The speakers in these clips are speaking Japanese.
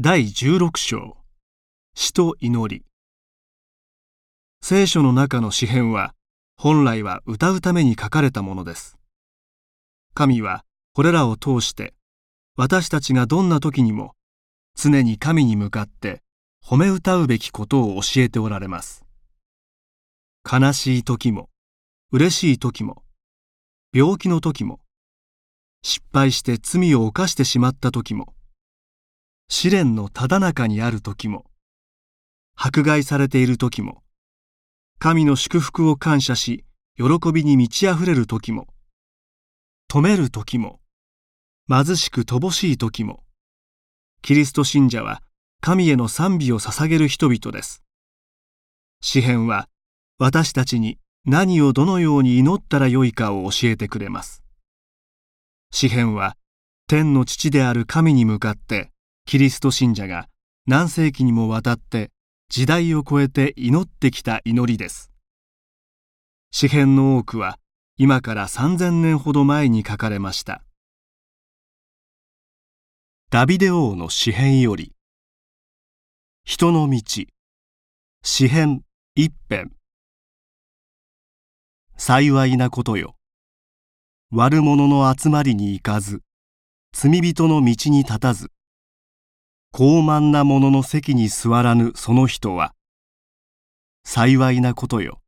第16章。死と祈り。聖書の中の詩篇は本来は歌うために書かれたものです。神はこれらを通して私たちがどんな時にも常に神に向かって褒め歌うべきことを教えておられます。悲しい時も嬉しい時も病気の時も失敗して罪を犯してしまった時も試練のただ中にある時も迫害されている時も神の祝福を感謝し喜びに満ち溢れる時も止める時も貧しく乏しい時もキリスト信者は神への賛美を捧げる人々です。詩篇は私たちに何をどのように祈ったらよいかを教えてくれます。詩篇は天の父である神に向かってキリスト信者が何世紀にもわたって時代を超えて祈ってきた祈りです。詩篇の多くは今から3000年ほど前に書かれました。ダビデ王の詩篇より人の道詩篇一編。幸いなことよ。悪者の集まりに行かず罪人の道に立たず傲慢な者の席に座らぬその人は幸いなことよ。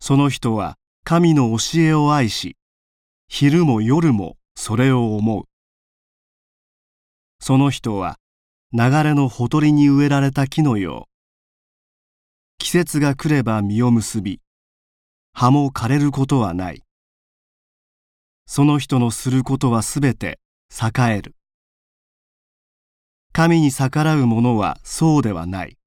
その人は神の教えを愛し昼も夜もそれを思う。その人は流れのほとりに植えられた木のよう。季節が来れば実を結び葉も枯れることはない。その人のすることはすべて栄える。神に逆らう者はそうではない。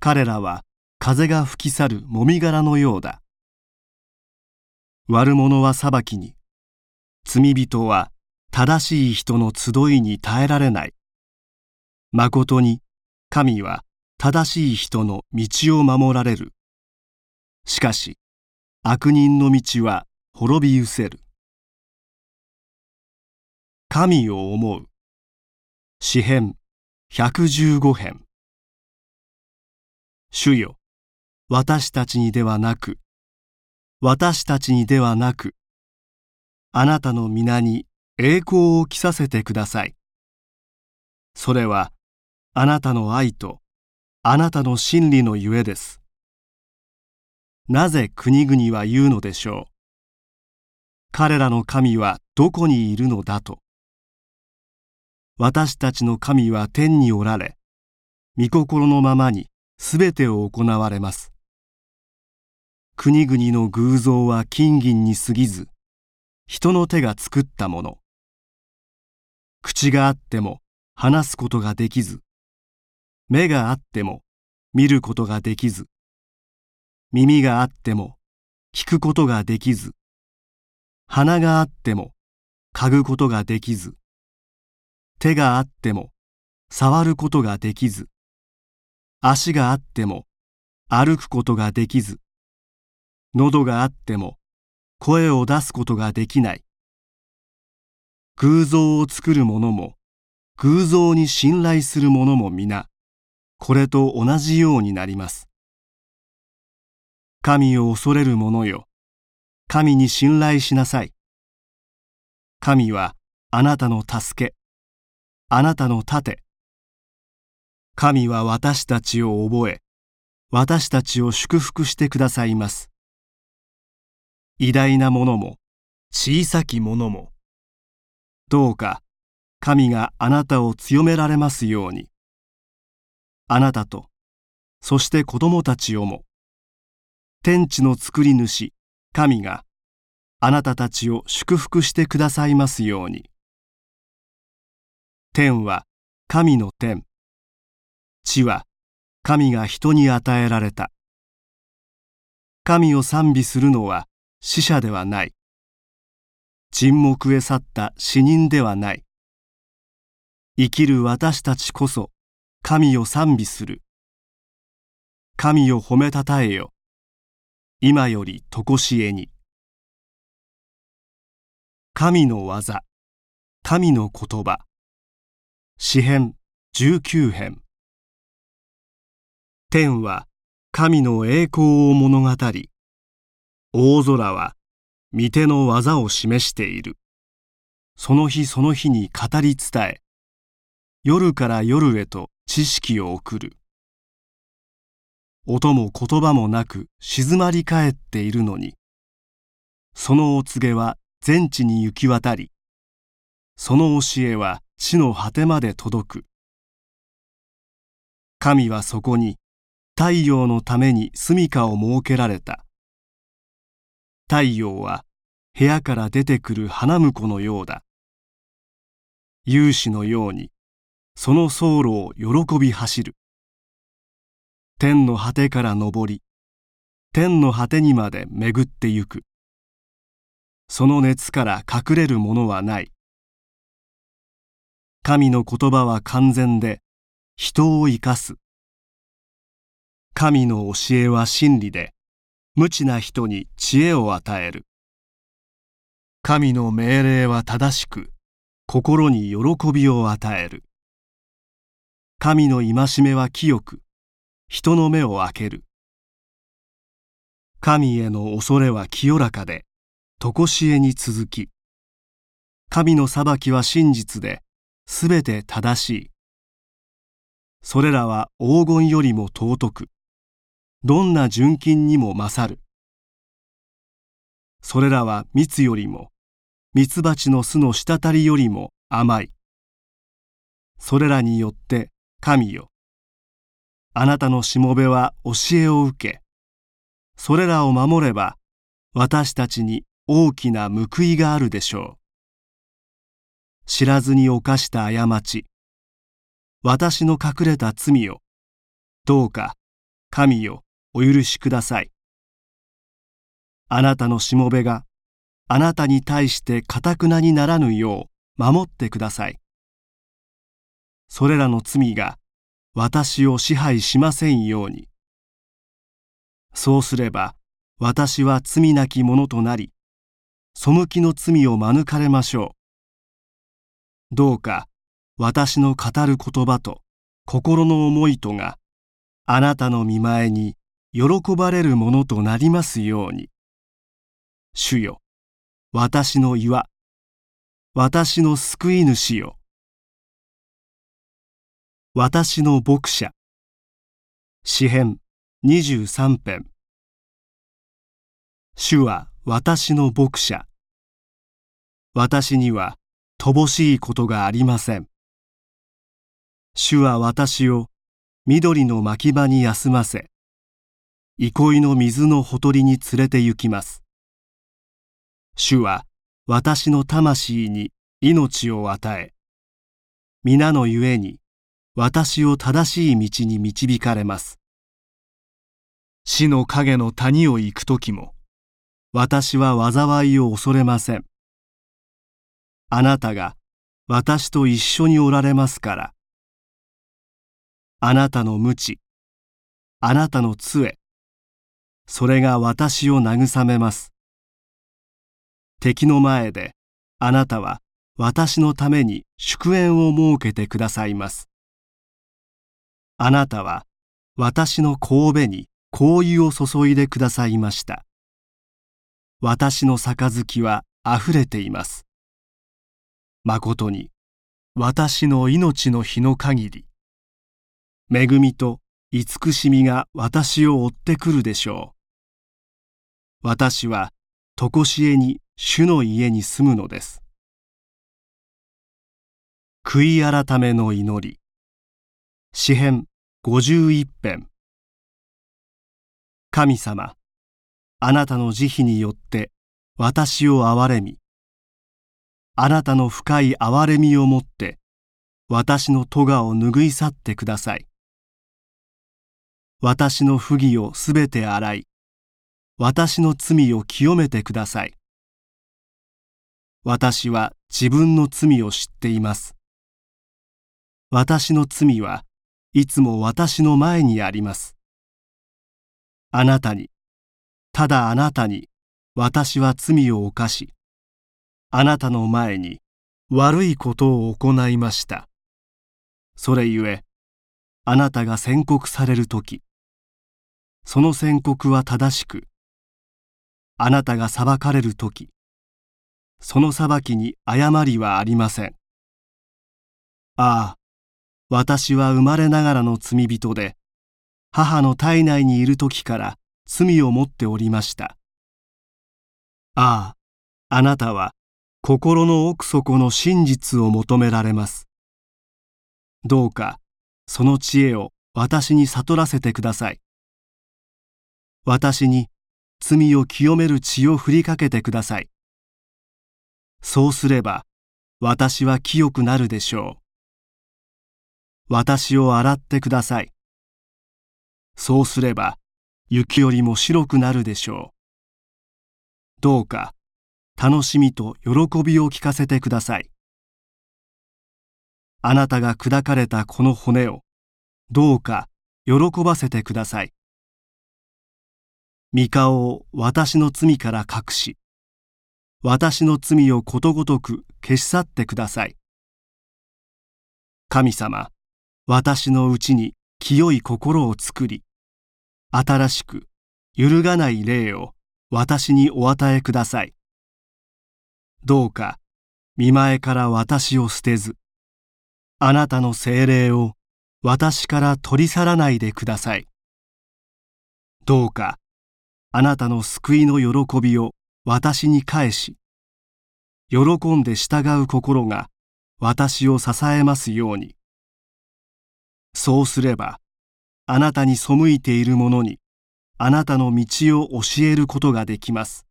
彼らは風が吹き去るもみ殻のようだ。悪者は裁きに。罪人は正しい人の集いに耐えられない。まことに神は正しい人の道を守られる。しかし悪人の道は滅び失せる。神を思う。詩編115編。主よ私たちにではなく私たちにではなくあなたの皆に栄光を着させてください。それはあなたの愛とあなたの真理のゆえです。なぜ国々は言うのでしょう？彼らの神はどこにいるのだと。私たちの神は天におられ、御心のままにすべてを行われます。国々の偶像は金銀に過ぎず、人の手が作ったもの。口があっても話すことができず、目があっても見ることができず、耳があっても聞くことができず、鼻があっても嗅ぐことができず、手があっても触ることができず、足があっても歩くことができず、喉があっても声を出すことができない。偶像を作る者も偶像に信頼する者も皆、これと同じようになります。神を恐れる者よ、神に信頼しなさい。神はあなたの助け、あなたの盾。神は私たちを覚え、私たちを祝福してくださいます。偉大なものも、小さきものも、どうか神があなたを強められますように。あなたと、そして子供たちをも、天地の作り主、神が、あなたたちを祝福してくださいますように。天は神の天。地は神が人に与えられた。神を賛美するのは死者ではない。沈黙へ去った死人ではない。生きる私たちこそ神を賛美する。神を褒めたたえよ。今よりとこしえに。神の技神の言葉。詩編19編。天は神の栄光を物語り大空は御手の技を示している。その日その日に語り伝え夜から夜へと知識を送る。音も言葉もなく静まり返っているのに。そのお告げは全地に行き渡りその教えは地の果てまで届く。神はそこに太陽のために住処を設けられた。太陽は部屋から出てくる花婿のようだ。勇士のようにその走路を喜び走る。天の果てから昇り天の果てにまで巡ってゆく。その熱から隠れるものはない。神の言葉は完全で人を生かす。神の教えは真理で無知な人に知恵を与える。神の命令は正しく心に喜びを与える。神の戒めは清く人の目を開ける。神への恐れは清らかで常しえに続き神の裁きは真実ですべて正しい。それらは黄金よりも尊く、どんな純金にも勝る。それらは蜜よりも、蜜蜂の巣の滴りよりも甘い。それらによって神よ。あなたのしもべは教えを受け、それらを守れば私たちに大きな報いがあるでしょう。知らずに犯した過ち。私の隠れた罪をどうか神よお許しください。あなたのしもべがあなたに対してかたくなにならぬよう守ってください。それらの罪が私を支配しませんように。そうすれば私は罪なき者となり背きの罪を免れましょう。どうか私の語る言葉と心の思いとがあなたの見前に喜ばれるものとなりますように。主よ、私の岩、私の救い主よ。私の牧者。詩編23編。主は私の牧者。私には乏しいことがありません。主は私を緑の牧場に休ませ、憩いの水のほとりに連れて行きます。主は私の魂に命を与え、皆のゆえに私を正しい道に導かれます。死の影の谷を行くときも、私は災いを恐れません。あなたが私と一緒におられますから。あなたの無知、あなたの杖、それが私を慰めます。敵の前であなたは私のために祝宴を設けてくださいます。あなたは私の神戸に香油を注いでくださいました。私の杯はあふれています。誠に私の命の日の限り恵みと慈しみが私を追ってくるでしょう。私は常しえに主の家に住むのです。悔い改めの祈り。詩編51編。神様あなたの慈悲によって私を憐れみ。あなたの深い憐れみをもって私の咎を拭い去ってください。私の不義をすべて洗い私の罪を清めてください。私は自分の罪を知っています。私の罪はいつも私の前にあります。あなたにただあなたに私は罪を犯しあなたの前に悪いことを行いました。それゆえあなたが宣告される時その宣告は正しくあなたが裁かれる時その裁きに誤りはありませんああ私は生まれながらの罪人で母の体内にいる時から罪を持っておりましたあああなたは心の奥底の真実を求められます。どうかその知恵を私に悟らせてください。私に罪を清める血を振りかけてください。そうすれば私は清くなるでしょう。私を洗ってください。そうすれば雪よりも白くなるでしょう。どうか楽しみと喜びを聞かせてください。あなたが砕かれたこの骨をどうか喜ばせてください。御顔を私の罪から隠し私の罪をことごとく消し去ってください。神様私のうちに清い心を作り新しく揺るがない霊を私にお与えください。どうか見前から私を捨てずあなたの精霊を私から取り去らないでください。どうかあなたの救いの喜びを私に返し喜んで従う心が私を支えますように。そうすればあなたに背いている者にあなたの道を教えることができます。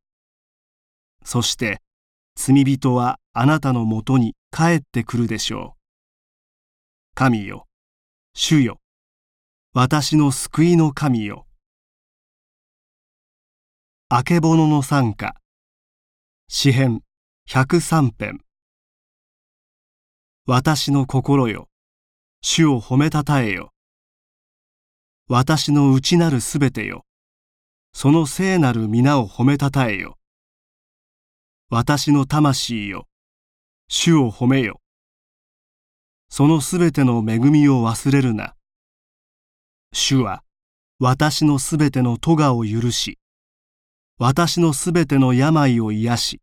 そして罪人はあなたのもとに帰ってくるでしょう。神よ主よ私の救いの神よ。あけぼのの賛歌詩編103編。私の心よ主を褒めたたえよ。私の内なるすべてよ。その聖なる皆を褒めたたえよ。私の魂よ。主を褒めよ。そのすべての恵みを忘れるな。主は私のすべての咎を許し、私のすべての病を癒し、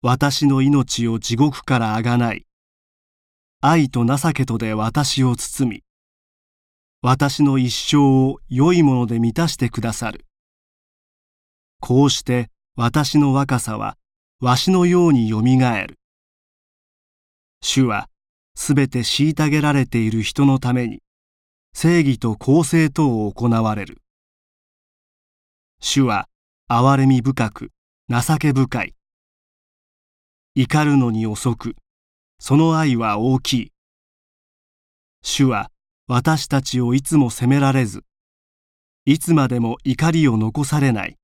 私の命を地獄からあがない、愛と情けとで私を包み、私の一生を良いもので満たしてくださる。こうして私の若さはわしのようによみがえる。主はすべて虐げられている人のために正義と公正とを行われる。主は憐れみ深く情け深い。怒るのに遅くその愛は大きい。主は私たちをいつも責められずいつまでも怒りを残されない。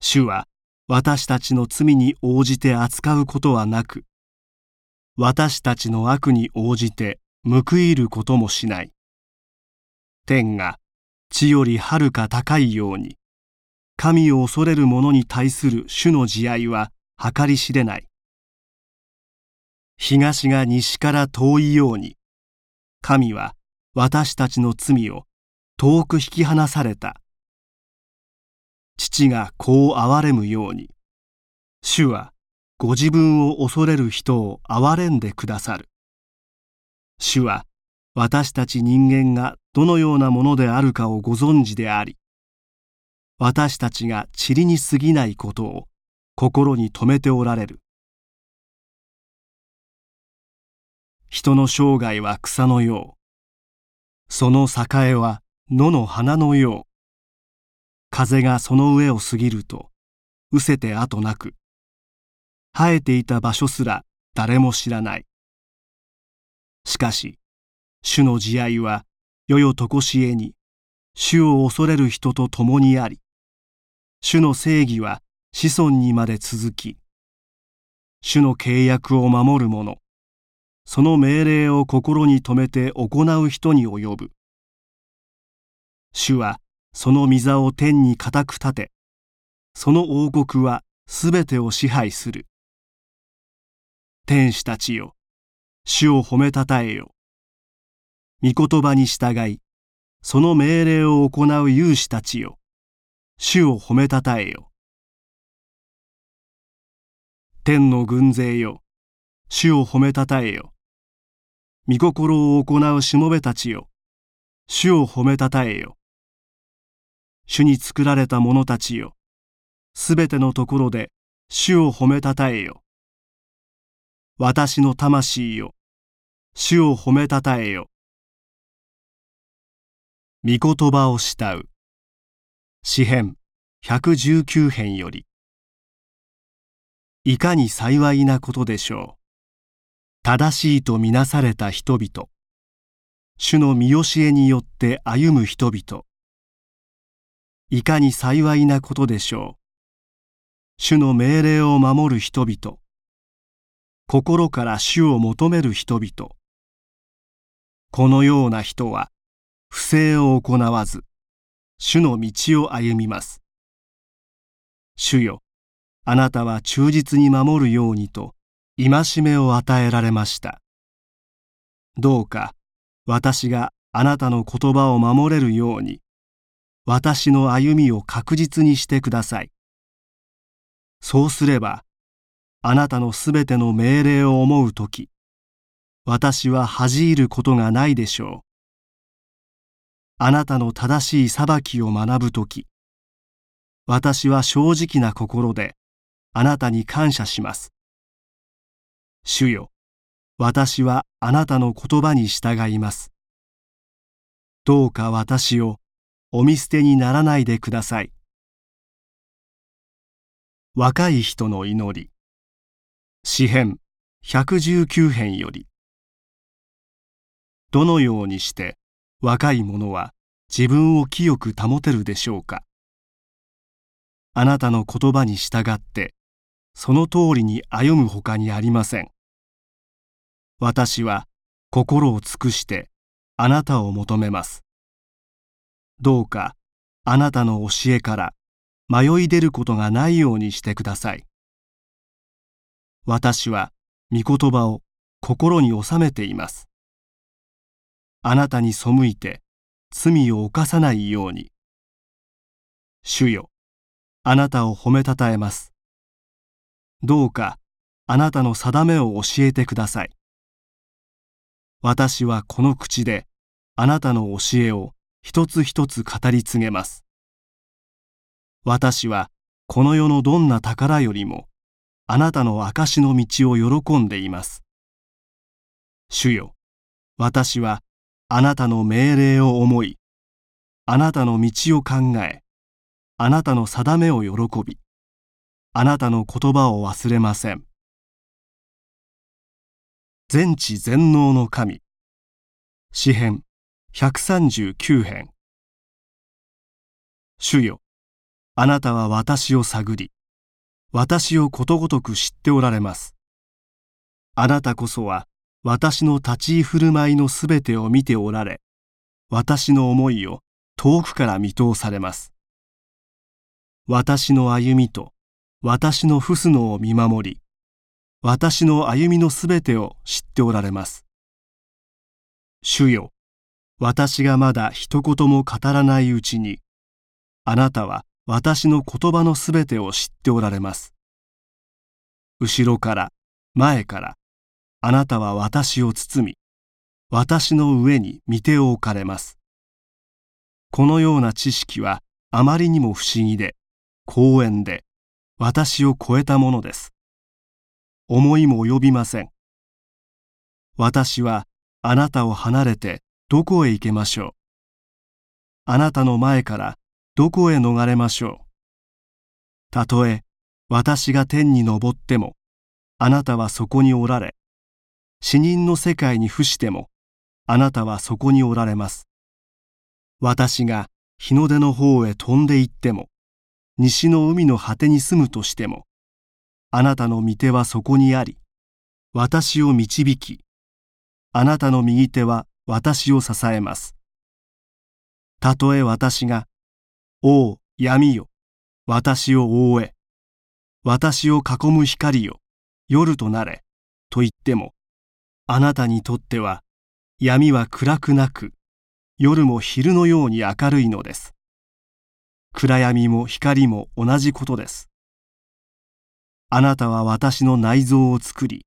主は私たちの罪に応じて扱うことはなく私たちの悪に応じて報いることもしない。天が地よりはるか高いように、神を恐れる者に対する主の慈愛は計り知れない。東が西から遠いように、神は私たちの罪を遠く引き離された。父が子を憐れむように、主はご自分を恐れる人を憐れんでくださる。主は私たち人間がどのようなものであるかをご存知であり、私たちが塵に過ぎないことを心に留めておられる。人の生涯は草のよう。その栄は野の花のよう。風がその上を過ぎると、失せて後なく、生えていた場所すら誰も知らない。しかし、主の慈愛は世々とこしえに、主を恐れる人と共にあり、主の正義は子孫にまで続き、主の契約を守る者、その命令を心に留めて行う人に及ぶ。主はその御座を天に固く立て、その王国はすべてを支配する。天使たちよ主を褒めたたえよ。御言葉に従い、その命令を行う勇士たちよ。主を褒めたたえよ。天の軍勢よ。主を褒めたたえよ。御心を行うしもべたちよ。主を褒めたたえよ。主に作られた者たちよ。すべてのところで主を褒めたたえよ。私の魂よ。主を褒めたたえよ。御言葉を慕う。詩編119編より。いかに幸いなことでしょう。正しいとみなされた人々。主の見教えによって歩む人々。いかに幸いなことでしょう。主の命令を守る人々。心から主を求める人々。このような人は、不正を行わず、主の道を歩みます。主よ、あなたは忠実に守るようにと、戒めを与えられました。どうか、私があなたの言葉を守れるように、私の歩みを確実にしてください。そうすれば、あなたのすべての命令を思うとき、私は恥じることがないでしょう。あなたの正しい裁きを学ぶとき、私は正直な心であなたに感謝します。主よ、私はあなたの言葉に従います。どうか私をお見捨てにならないでください。若い人の祈り。詩編119編より。どのようにして若い者は自分を清く保てるでしょうか。あなたの言葉に従ってその通りに歩むほかにありません。私は心を尽くしてあなたを求めます。どうかあなたの教えから迷い出ることがないようにしてください。私は御言葉を心に収めています。あなたに背いて罪を犯さないように。主よ、あなたを褒めたたえます。どうかあなたの定めを教えてください。私はこの口であなたの教えを一つ一つ語り継げます。私はこの世のどんな宝よりもあなたの証の道を喜んでいます。主よ、私はあなたの命令を思い、あなたの道を考え、あなたの定めを喜び、あなたの言葉を忘れません。全知全能の神詩編139編主よあなたは私を探り、私をことごとく知っておられます。あなたこそは私の立ち居振る舞いのすべてを見ておられ、私の思いを遠くから見通されます。私の歩みと私の不のを見守り、私の歩みのすべてを知っておられます。主よ、私がまだ一言も語らないうちに、あなたは私の言葉のすべてを知っておられます。後ろから、前から、あなたは私を包み、私の上に見てを置かれます。このような知識はあまりにも不思議で、公園で、私を超えたものです。思いも及びません。私はあなたを離れてどこへ行けましょう？あなたの前からどこへ逃れましょう？たとえ私が天に昇っても、あなたはそこにおられ、死人の世界に伏しても、あなたはそこにおられます。私が日の出の方へ飛んで行っても、西の海の果てに住むとしても、あなたの御手はそこにあり、私を導き、あなたの右手は私を支えます。たとえ私がおう闇よ。私を覆え。私を囲む光よ。夜となれ。と言ってもあなたにとっては闇は暗くなく夜も昼のように明るいのです。暗闇も光も同じことです。あなたは私の内臓を作り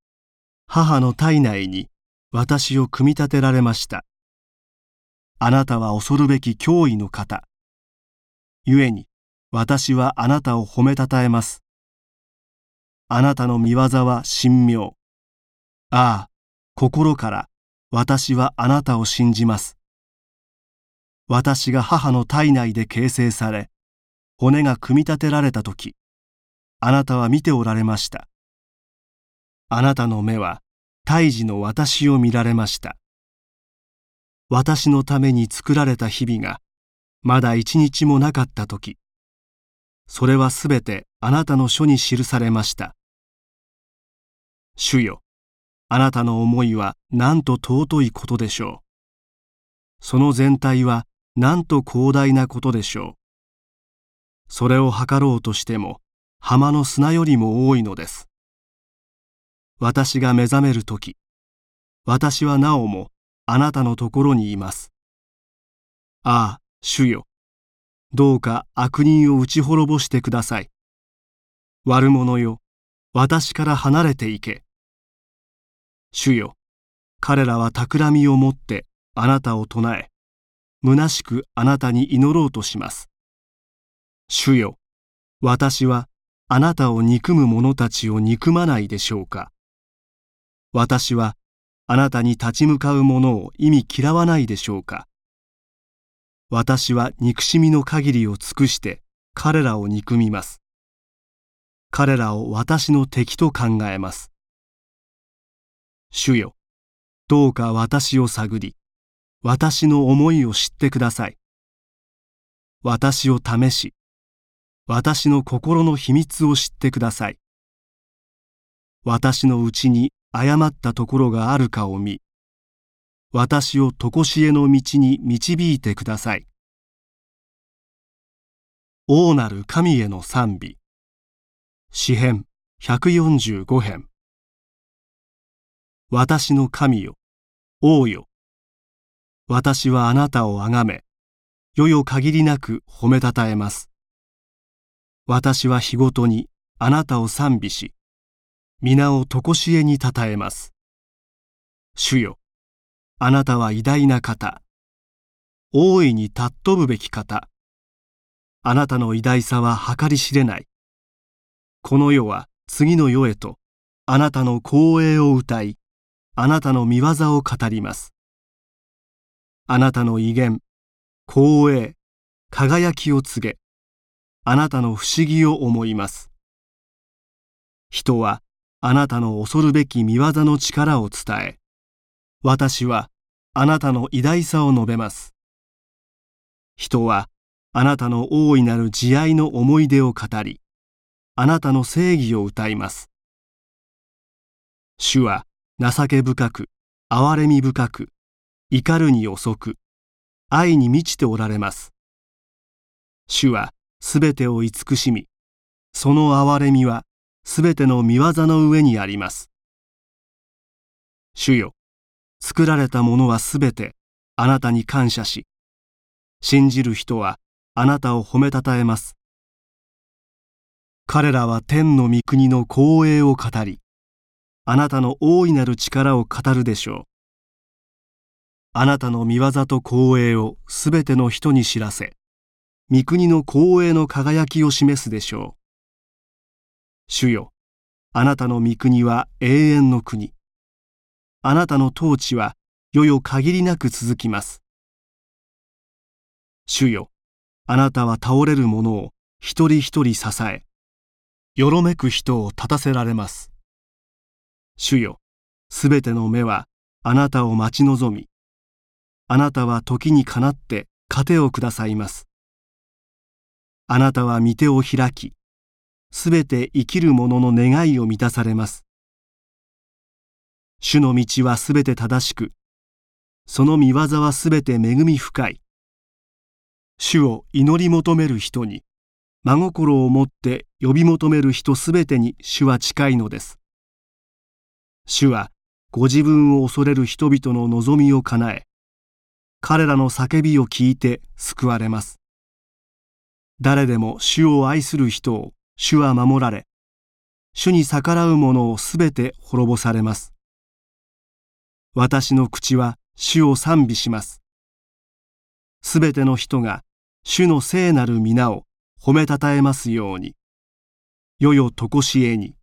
母の体内に私を組み立てられました。あなたは恐るべき脅威の方。故に私はあなたを褒めたたえます。あなたの見業は神妙。ああ心から私はあなたを信じます。私が母の体内で形成され骨が組み立てられた時あなたは見ておられました。あなたの目は胎児の私を見られました私のために作られた日々がまだ一日もなかった時それはすべてあなたの書に記されました主よあなたの思いはなんと尊いことでしょう。その全体はなんと広大なことでしょう。それを測ろうとしても浜の砂よりも多いのです。私が目覚めるとき、私はなおもあなたのところにいます。ああ、主よ。どうか悪人を打ち滅ぼしてください。悪者よ、私から離れていけ。主よ、彼らは企みを持ってあなたを唱え、虚しくあなたに祈ろうとします。主よ、私はあなたを憎む者たちを憎まないでしょうか。私はあなたに立ち向かう者を意味嫌わないでしょうか。私は憎しみの限りを尽くして彼らを憎みます。彼らを私の敵と考えます。主よ、どうか私を探り、私の思いを知ってください。私を試し、私の心の秘密を知ってください。私のうちに誤ったところがあるかを見、私を常しえの道に導いてください。王なる神への賛美。詩編145編。私の神よ、王よ。私はあなたをあがめ、世よ限りなく褒めたたえます。私は日ごとにあなたを賛美し、皆をとこしえにたたえます。主よ、あなたは偉大な方、大いに尊ぶべき方。あなたの偉大さは計り知れない。この世は次の世へと、あなたの光栄を歌い、あなたの見業を語ります。あなたの威厳、光栄、輝きを告げ、あなたの不思議を思います。人はあなたの恐るべき見業の力を伝え、私はあなたの偉大さを述べます。人はあなたの大いなる慈愛の思い出を語り、あなたの正義を歌います。主は情け深く、憐れみ深く、怒るに遅く、愛に満ちておられます。主はすべてを慈しみ、その憐れみはすべての見業の上にあります。主よ、作られたものはすべてあなたに感謝し、信じる人はあなたを褒めたたえます。彼らは天の御国の光栄を語り、あなたの大いなる力を語るでしょう。あなたの見業と光栄をすべての人に知らせ、御国の光栄の輝きを示すでしょう。主よ、あなたの御国は永遠の国。あなたの統治は世々限りなく続きます。主よ、あなたは倒れる者を一人一人支え、よろめく人を立たせられます。主よ、すべての目はあなたを待ち望み、あなたは時にかなって糧をくださいます。あなたは御手を開き、すべて生きる者の願いを満たされます。主の道はすべて正しく、その見業はすべて恵み深い。主を祈り求める人に、真心を持って呼び求める人すべてに主は近いのです。主はご自分を恐れる人々の望みを叶え彼らの叫びを聞いて救われます誰でも主を愛する人を主は守られ主に逆らう者をすべて滅ぼされます私の口は主を賛美しますすべての人が主の聖なる皆を褒めたたえますように。よよとこしえに。